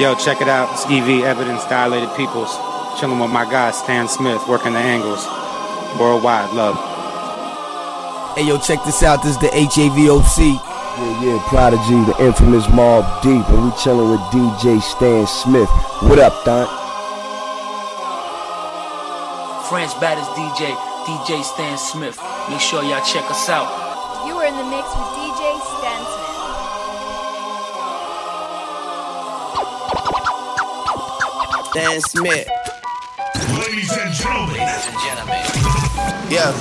Yo, check it out. It's EV Evidence Dilated Peoples. Chilling with my guy Stan Smith, working the angles. Worldwide love. Hey yo, check this out. This is the HAVOC. Yeah, yeah, Prodigy, the infamous Mobb Deep, and we chilling with DJ Stan Smith. What up, Don? French baddest DJ, DJ Stan Smith. Make sure y'all check us out. You are in the mix with DJ Stan Smith. Ladies and gentlemen. Ladies and gentlemen. Yeah.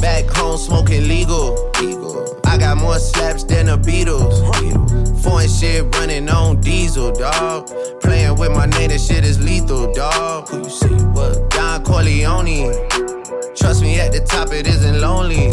Back home smoking legal. legal. I got more slaps than the Beatles. Foreign shit running on diesel, dog. Playing with my name, this shit is lethal, dog. Who you see? What? Don Corleone. Trust me, at the top it isn't lonely.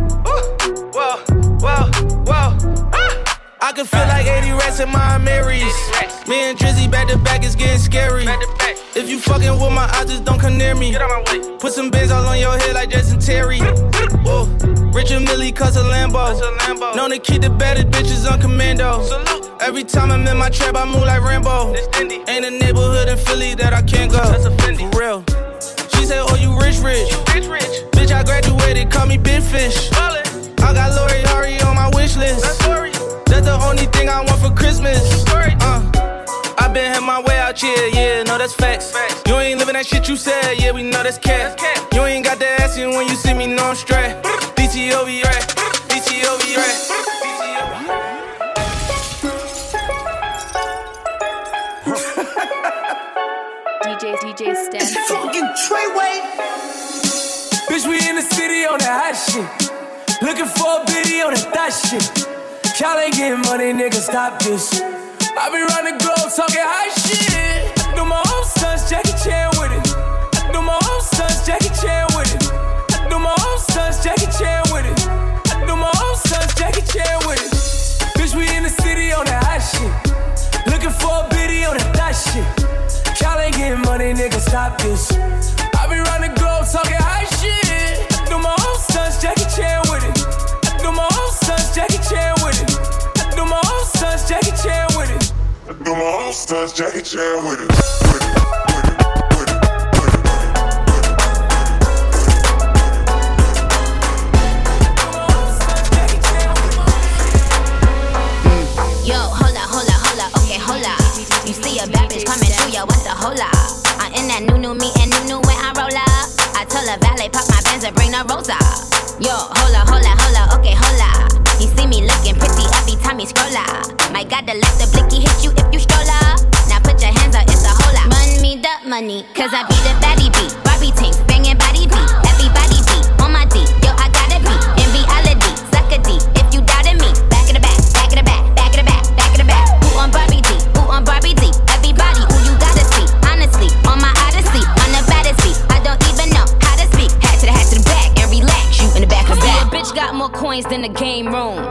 can feel like 80 rats in my Marys. Me and Drizzy back to back is getting scary. If you fucking with my eyes, just don't come near me. Put some bins all on your head like Jason Terry. Whoa. Richard Mille cause a Lambo. Known to keep the baddest bitches on commando. Every time I'm in my trap, I move like Rambo. Ain't a neighborhood in Philly that I can't go. For real. She said, Oh, you rich, rich. rich, rich. Bitch, I graduated, call me Big Fish. I got Lori Harvey on my wish list. That's the only thing I want for Christmas. Uh, I been had my way out here, yeah, no, that's facts. You ain't living that shit you said, yeah, we know that's cat. You ain't got the ass in when you see me, no, I'm straight. DTOV, right? DTOV, right? DJ DJ Stan Smith. Fucking Treyway. Bitch, we in the city on that hot shit. Looking for a biddy on that thot shit. Ain't getting money, nigga, stop this. I be round the globe talking high shit. I do my own sons, Jackie Chan with it. I do my own sons, Jackie Chan with it. I do my own sons, Jackie Chan with it. I do my own sons, Jackie Chan with it. Bitch, we in the city on that hot shit. Looking for a biddy on that thot shit. Ain't getting money, nigga, stop this. I be round the globe talking do my own stunts, Jackie Chan with it. You see a bitch coming through, the? I'm in that new new me and new new when I roll up. I a valet pop my and bring the. Yo, hola, hola, hola, okay, hola. He see me looking pretty every time he scroll up. My God, the let the blicky hit you if money, cause I be the baddie beat. Barbie team, banging body beat. Everybody beat on my D. Yo, I gotta be in reality. Suck a D if you doubted me. Back in the back, back in the back, back in the back, back in the back. Who on Barbie D? Who on Barbie D? Everybody who you gotta see. Honestly, on my odyssey, on the baddest beat. I don't even know how to speak. Hat to the hat to the back and relax. You in the back of the back. bitch got more coins than the game room.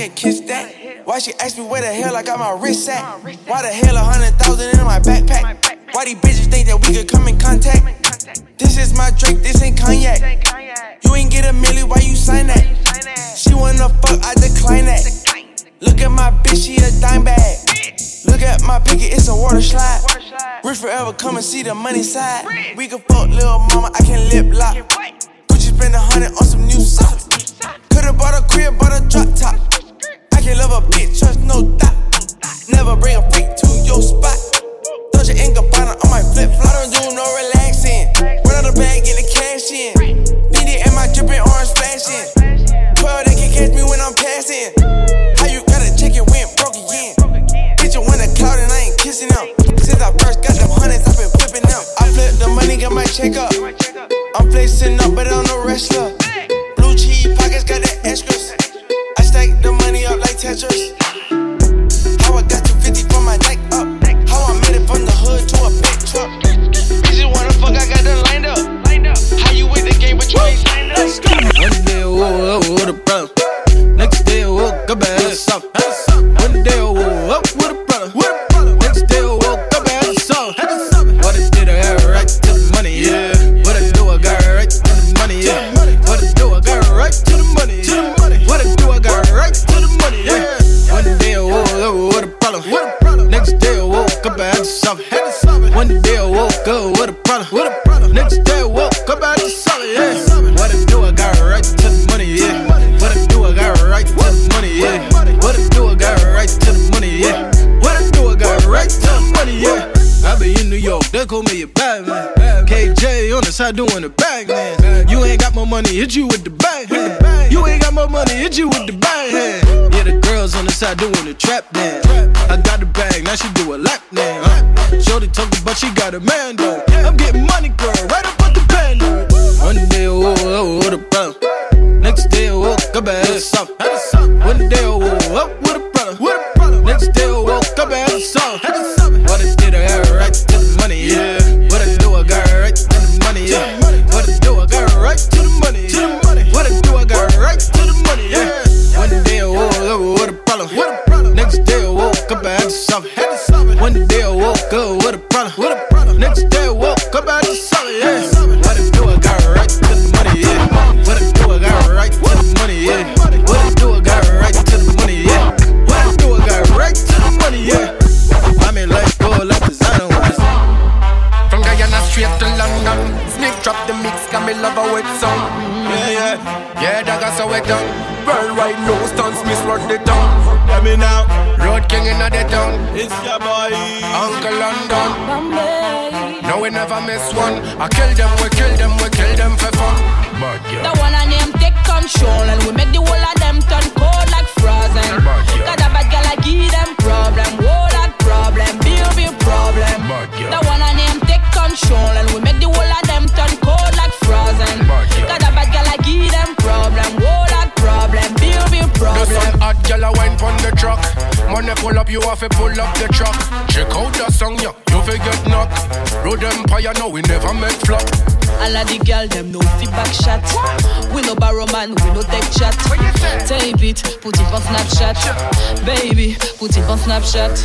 was thinking I can kiss that? Why she ask me where the hell I got my wrist at? Why the hell a hundred thousand in my backpack? Why these bitches think that we could come in contact? This is my Drake, this ain't cognac. You ain't get a milli, why you sign that? She wanna fuck, I decline that. Look at my bitch, she a dime bag. Look at my picket, it's a water slide. Rich forever, come and see the money side. We can fuck little mama, I can lip lock. Gucci spend a hundred on some new socks. Could've bought a crib, bought a drop top. Can love a bitch, trust no doubt. Never bring a freak to your spot. Dolce and Gabbana on my flip flop. I don't do no relaxing. Run out the bag, get the cash in. Feed and my dripping orange flashing. 12, they can catch me when I'm passing. How you gotta check it when broke again? Bitch, you win a cloud and I ain't kissing them. Since I first got them hundreds, I've been flipping them. I flip the money, get my check up. I'm flexing up, but I'm no wrestler. Blue cheese up On the side doing the bag man. You ain't got more money, hit you with the bang hand. You ain't got more money, hit you with the bang hand. Yeah, the girls on the side doing the trap dance. I got the bag, now she do a lap dance. Huh? Shorty talking, but she got a man though. I'm getting money, girl, right up at the band. One day, oh, oh, what a problem. Next day, I woke up and had a song. One day, I woke up with a brother. Next day, I woke up and had song. What I did, I got right to the woke up and had a song. One day, I woke up with a problem. Next day, I woke up had a song, yeah. What I do, I got right to the money, yeah. What I do, I got right to the money, yeah. What I do, I got right to the money, yeah. What I do, I got right to the money, yeah. I mean, let go like designer. From Guyana straight to London. Sniff drop the mix, me love a wet song. Yeah, yeah. Yeah, that got so wet down. Worldwide no stunts, miss run the town. Let me now. Road king in the town. It's your boy. Uncle London. No, we never miss one. I kill them, we kill them, we kill them for fun. But yeah. The one and name take control and we make the whole of them turn cold like frozen. Got a bad girl, I give them problem. Whoa, that problem, big big problem. The one and them take control and we make the whole of The sun hot, girl, I wine from the truck. Money pull up, you have to pull up the truck. Check out the song, yeah, you forget knock. Road Empire, no, we never make flop. All of the girl them no feedback shot. We no borrow man, we no take chat. Tape it, put it on Snapchat. Baby, put it on Snapchat.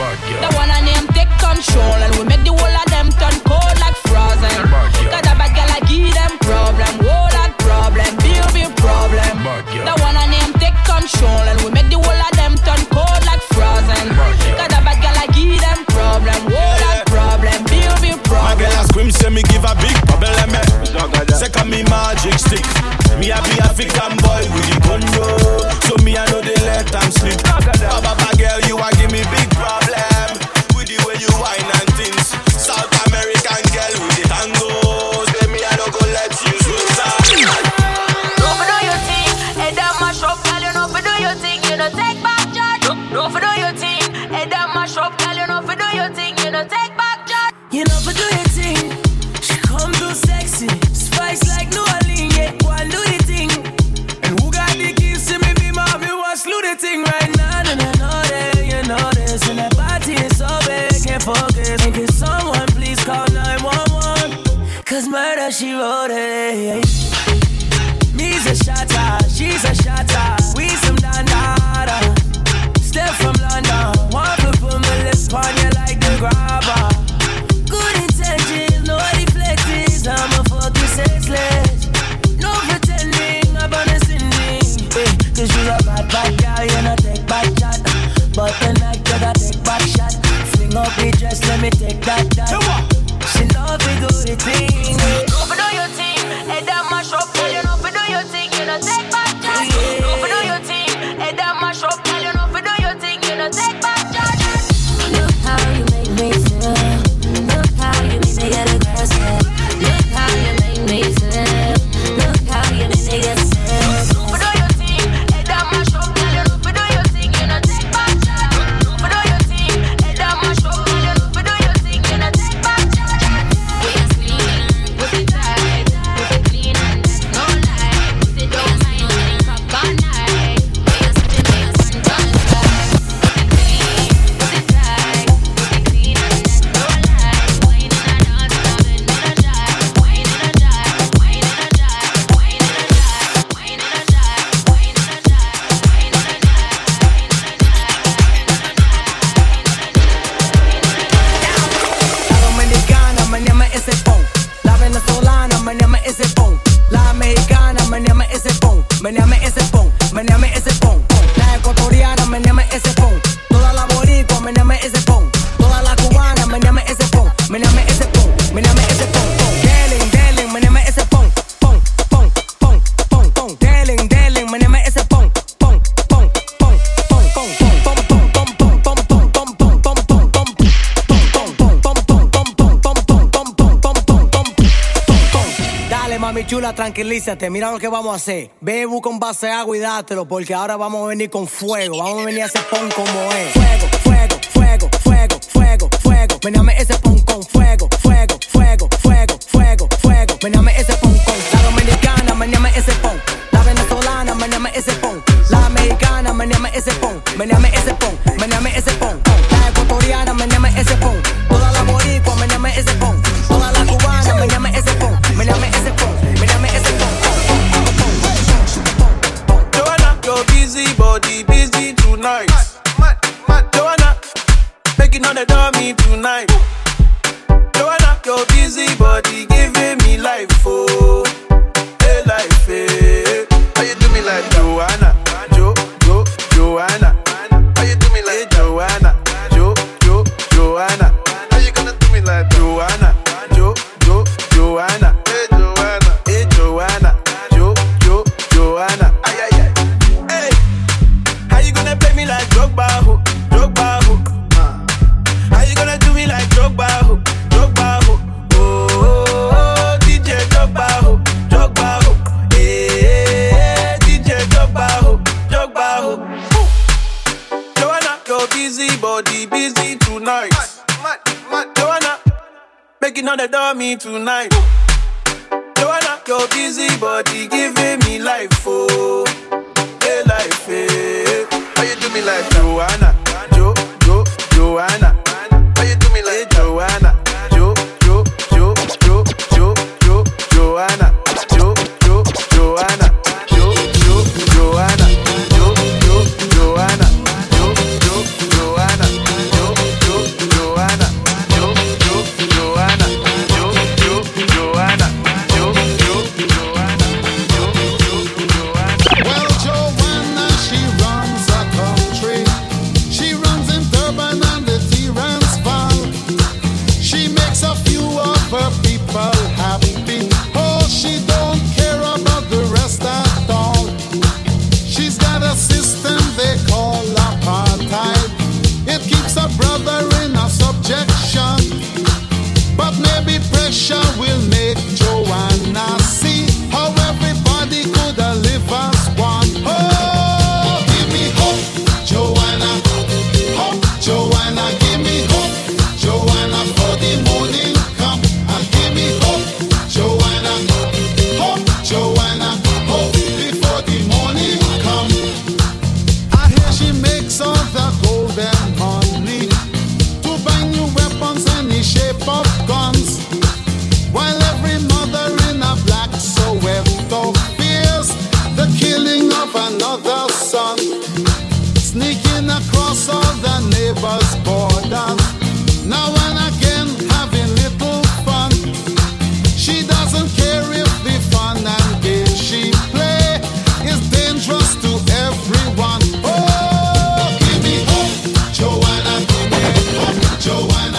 The one and them take control and we make the whole of them turn cold like frozen. Got a bad girl, I give them problem. Whoa, that problem, big big problem. The one take control and we make the whole of them turn cold like frozen. Got a bad girl, I give them problem. Whoa, that problem, big big My girl a scream, say me give a big problem. Second me magic stick. Me a be African boy with the gun yo. So me I know they let them sleep. Baba girl, murder, she wrote it. He's a shotter, she's a shotter. We some dandada. Step from London. Want to put my lips on you like the grabber. Good intentions, no deflections. I'm a fucking senseless. No pretending, I'm on a sending. Hey, cause you're a bad, bad girl, you're not take bad shot. But tonight, cause I take bad shot. Fling up the dress, let me take that. that. She love me, do the thing. Chula, tranquilízate, mira lo que vamos a hacer. Ve, busca un base de agua y dátelo, porque ahora vamos a venir con fuego. Vamos a venir a ese pon como es. Fuego, fuego, fuego, fuego, fuego, fuego. Vename ese pon con fuego, fuego, fuego, fuego, fuego, fuego. Vename ese pon con. La dominicana, vename ese pon. La venezolana, vename ese pon. La americana, vename ese pon. Vename nice. Mad, mad, mad. Joanna, making on the dummy tonight. Joanna, your busy body giving me life, oh, hey life, hey. How you do me like Joanna, Jo, Jo, Joanna? knocking on the door me tonight. Joanna, your busy body giving me life, oh, hey life, hey. How you do me like Joanna? Joanna.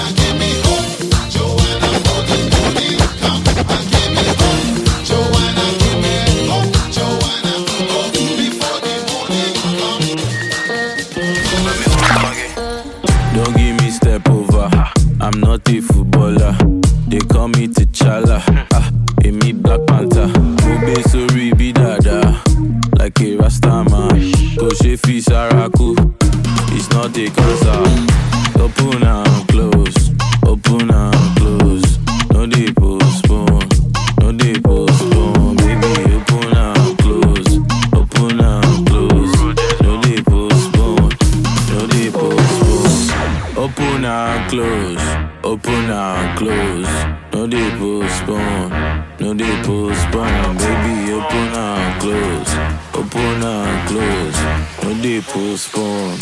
push bond.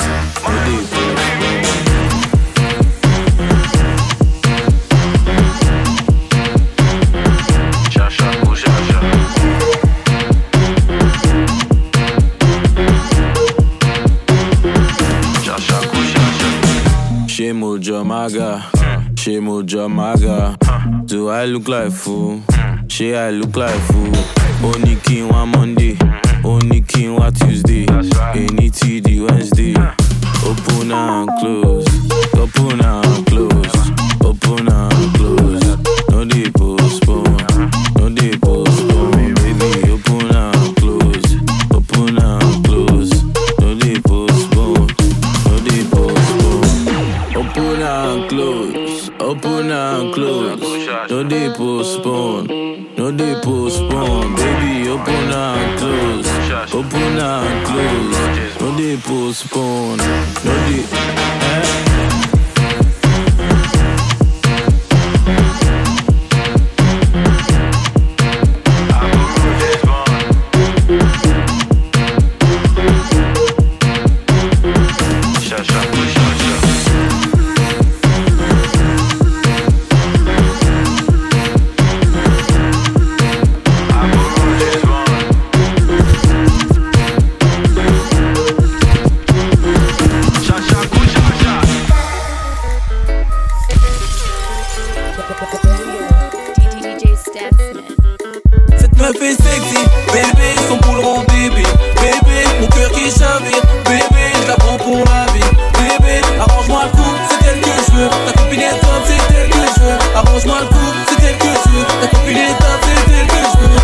Maybe push bond. Shemu Jamaga, Shemu Jamaga. Do I look like fool? She I look like fool. Only King one Monday. Only king what Tuesday, any TD Wednesday. Open and close, open and close, open and close.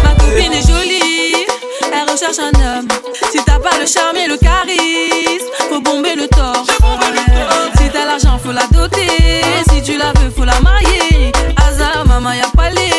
Ma copine est jolie, elle recherche un homme. Si t'as pas le charme et le charisme, faut bomber le torse. Si t'as l'argent, faut la doter. Si tu la veux, faut la marier. Hasard, maman, y'a pas les.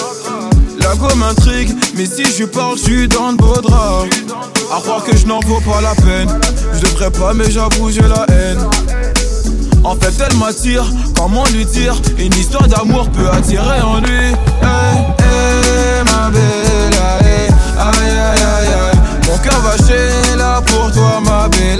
La go m'intrigue, mais si je parle, je suis dans le beau drap. À croire que je n'en vaux pas la peine. Je devrais pas, mais j'avoue, j'ai la haine. En fait, elle m'attire, comment lui dire? Une histoire d'amour peut attirer en lui. Hey, hey, ma belle, hey, aïe aïe aïe aïe. Mon cœur va chez là pour toi, ma belle.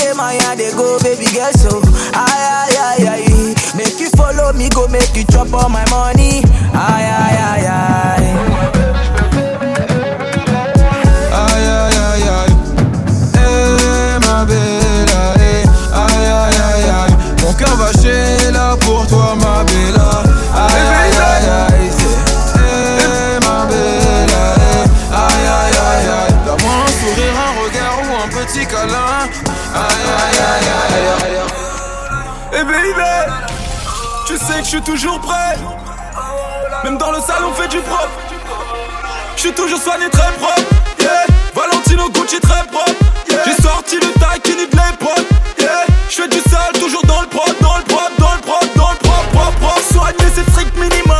de maya, de go, baby girl, so. Aye, aye, aye, aye. Make you follow me, go make you chop all my money. Aye, aye, aye, aye. Sais que je suis toujours prêt. Même dans le salon, fait du propre. Je suis toujours soigné très propre. Yeah. Valentino Gucci très propre. Yeah. J'ai sorti le taquini de l'époque. Yeah. Je fais du sale, toujours dans le propre, dans le propre, dans le propre, dans le propre, propre, propre. Soigner, c'est le strict minimum.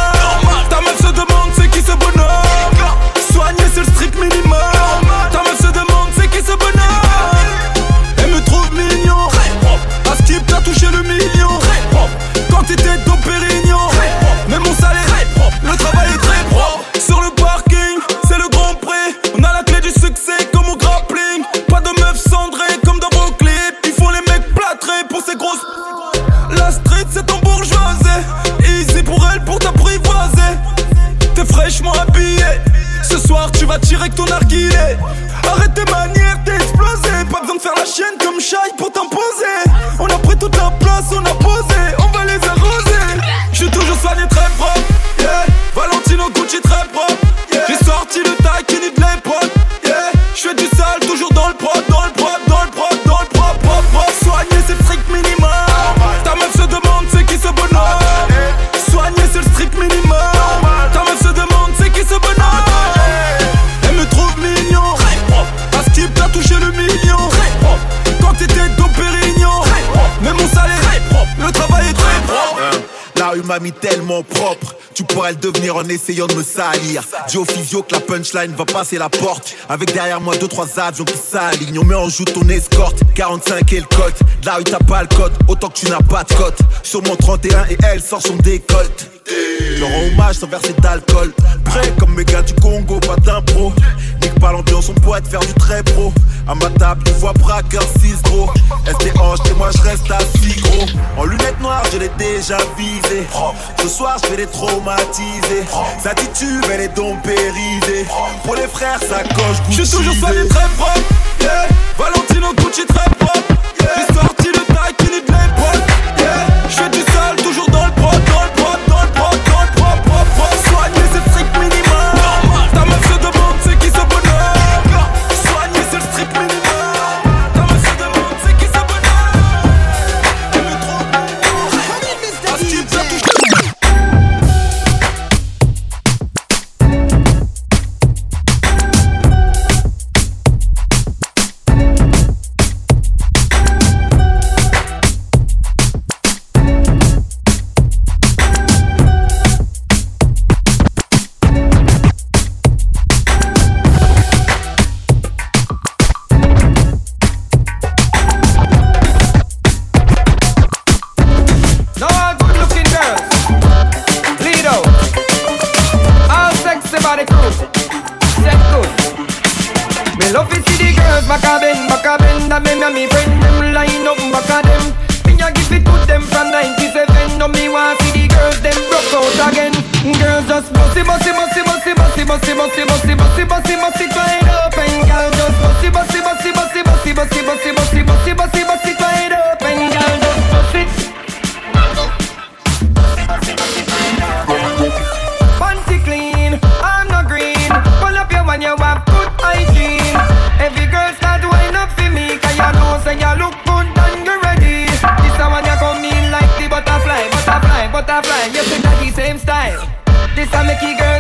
Ta meuf se demande c'est qui ce bonhomme? Soigner, c'est le strict minimum. Ta meuf se demande c'est qui ce bonhomme? Elle me trouve mignon. À skip, t'as touché le million. Quantité d'eau Pérignon. Ton narguilé. Arrête tes manières, t'es explosé. Pas besoin de faire la chienne comme Shai pour t'imposer. On a pris toute la place, on a posé. On va les arroser. Je suis toujours soigné très propre. Yeah. Valentino Gucci très propre. Mis tellement propre, tu pourrais le devenir en essayant de me salir. Dis au physio que la punchline va passer la porte. Avec derrière moi deux trois avions qui s'alignent. On met en joue ton escorte, 45 et le. De la rue t'as pas le code, autant que tu n'as pas de cote. Sur mon 31 et elle sort son décolte. Leur rends hommage sans verser d'alcool. Prêt comme mes gars du Congo, pas d'impro. Nique pas l'ambiance, on pourrait te faire du très pro. À ma table, tu vois braqueur 6 gros. Déhanche et moi je reste assis gros. En lunettes noires, je l'ai déjà visé. Ce soir, je vais les traumatiser. Sa titube, elle est dompérisée. Pour les frères, ça coche Je suis toujours soigné très propre. Yeah. Valentino Gucci très propre. Yeah. J'ai sorti le taquini de l'époque. Yeah. Je fais du I make it girl